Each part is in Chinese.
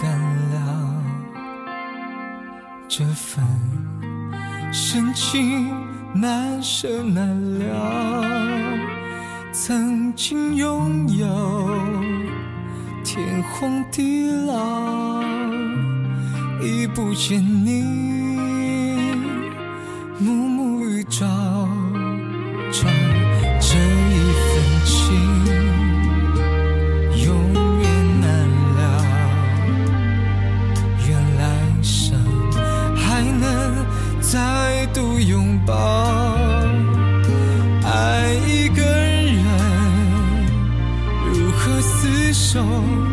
干了这份深情难舍难了曾经拥有天荒地老已不见你。手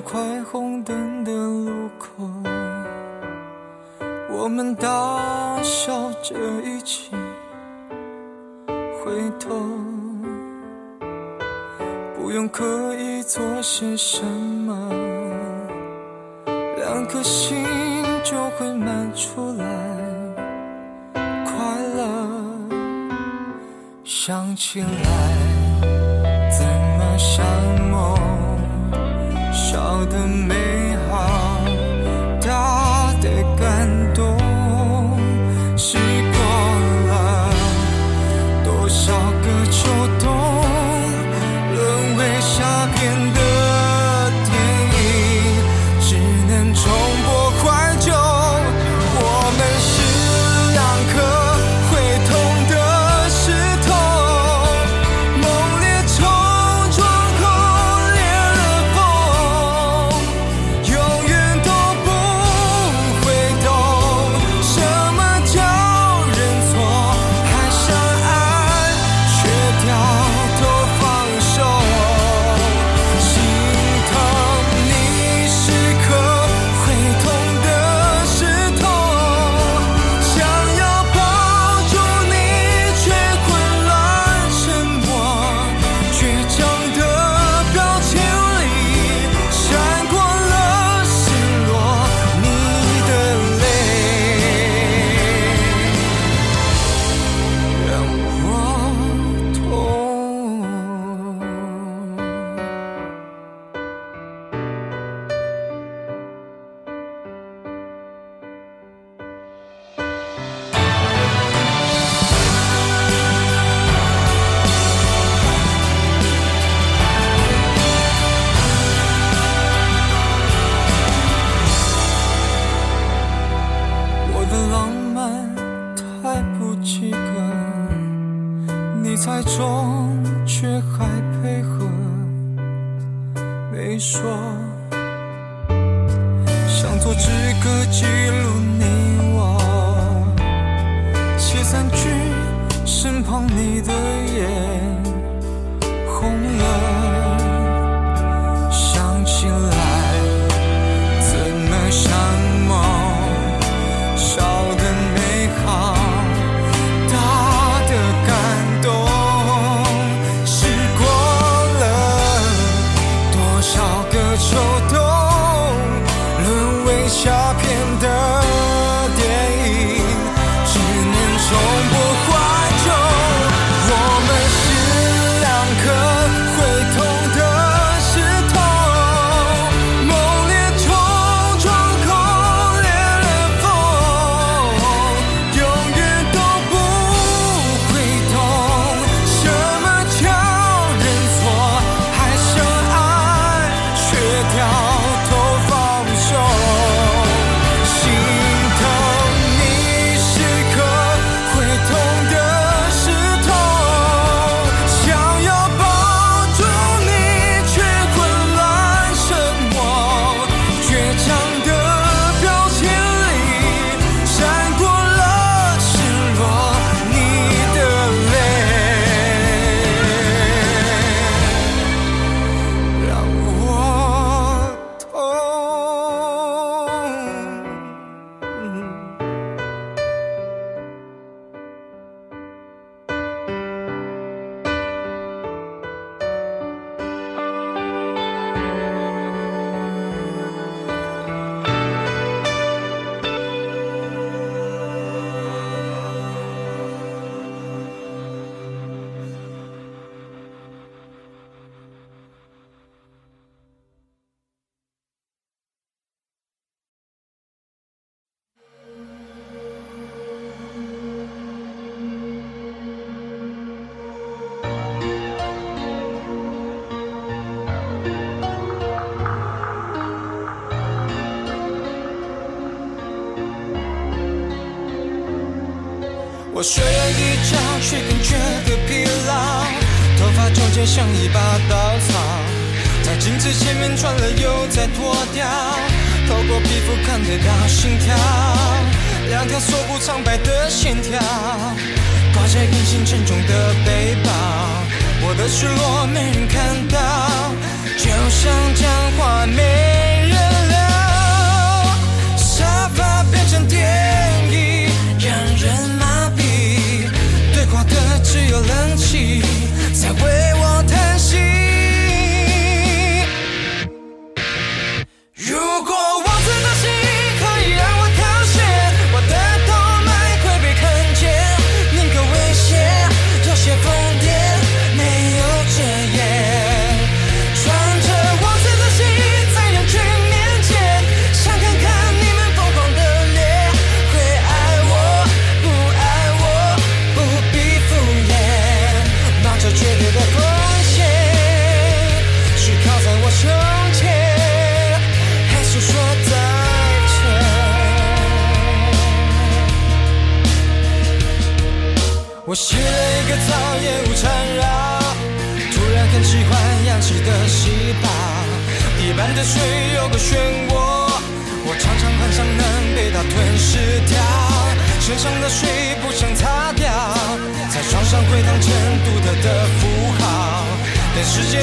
快红灯的路口，我们大笑着一起回头，不用刻意做些什么，两颗心就会满出来快乐，想起来怎么像梦。我的美我睡了一觉，却更觉得疲劳。头发中间像一把稻草，在镜子前面转了又再脱掉，透过皮肤看得到心跳，两条锁骨苍白的线条，挂在隐形沉重的背包。我的失落没人看到，就像将画面。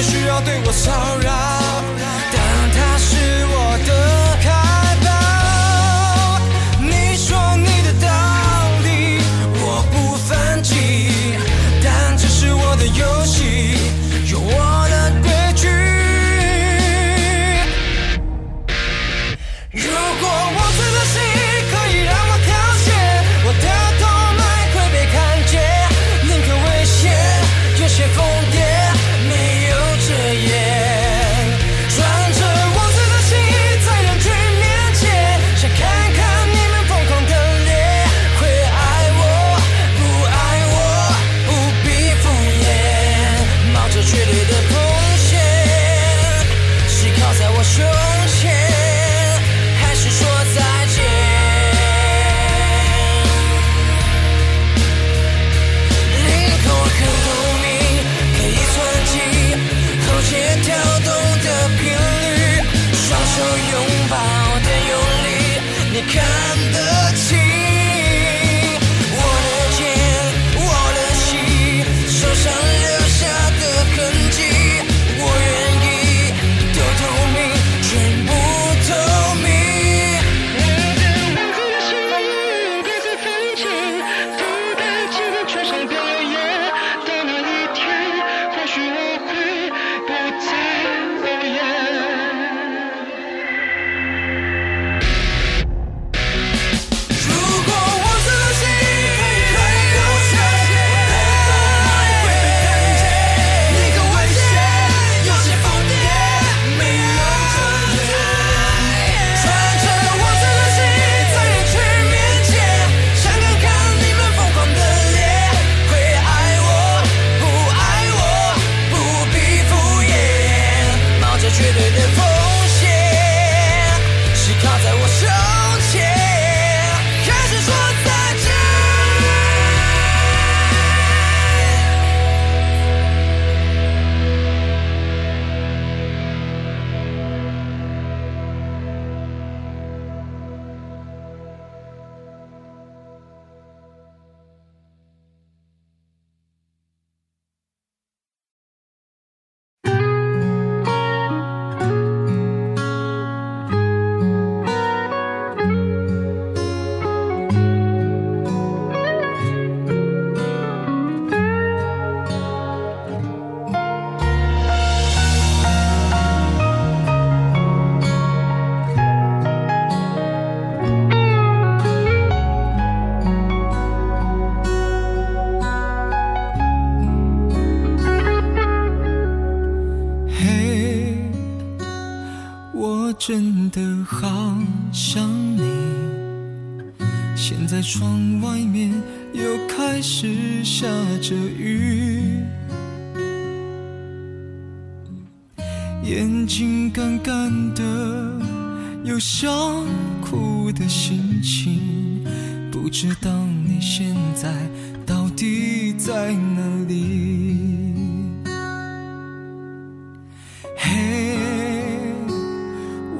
不需要对我骚扰。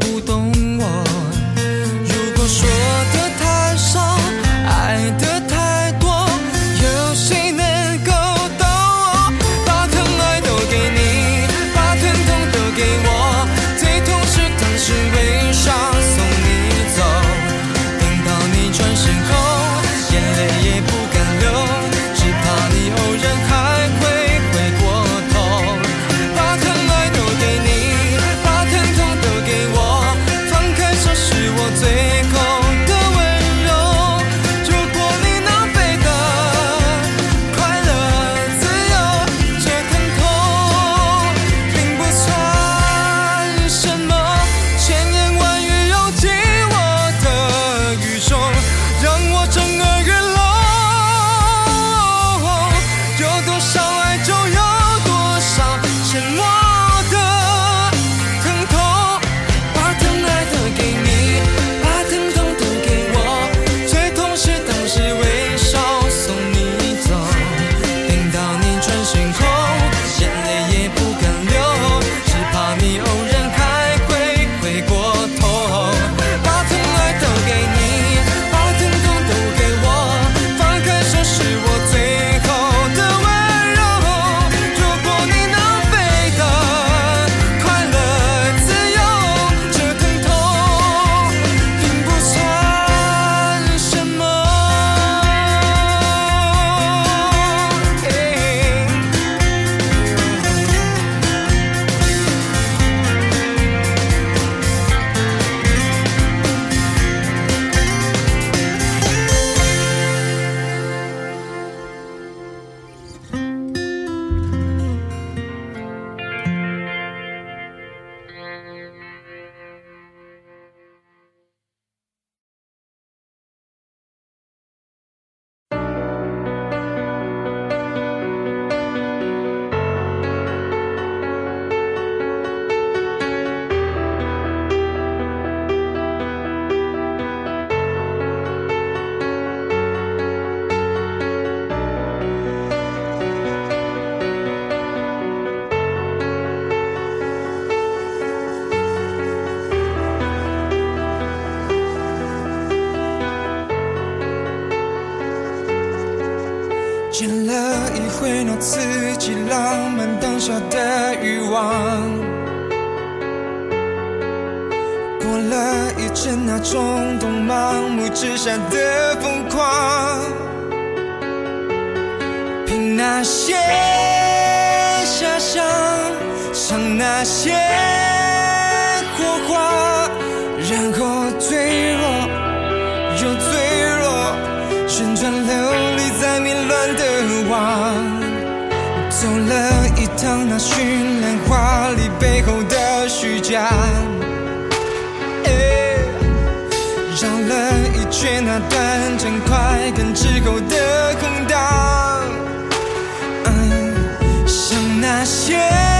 不懂当下的欲望。过了一阵那冲动盲目之下的疯狂，凭那些遐想，想那些火花，然后坠落又坠落，旋转流离在迷乱的网。走了一趟那绚烂华丽背后的虚假，绕了一圈那短暂快感之后的空荡，想那些。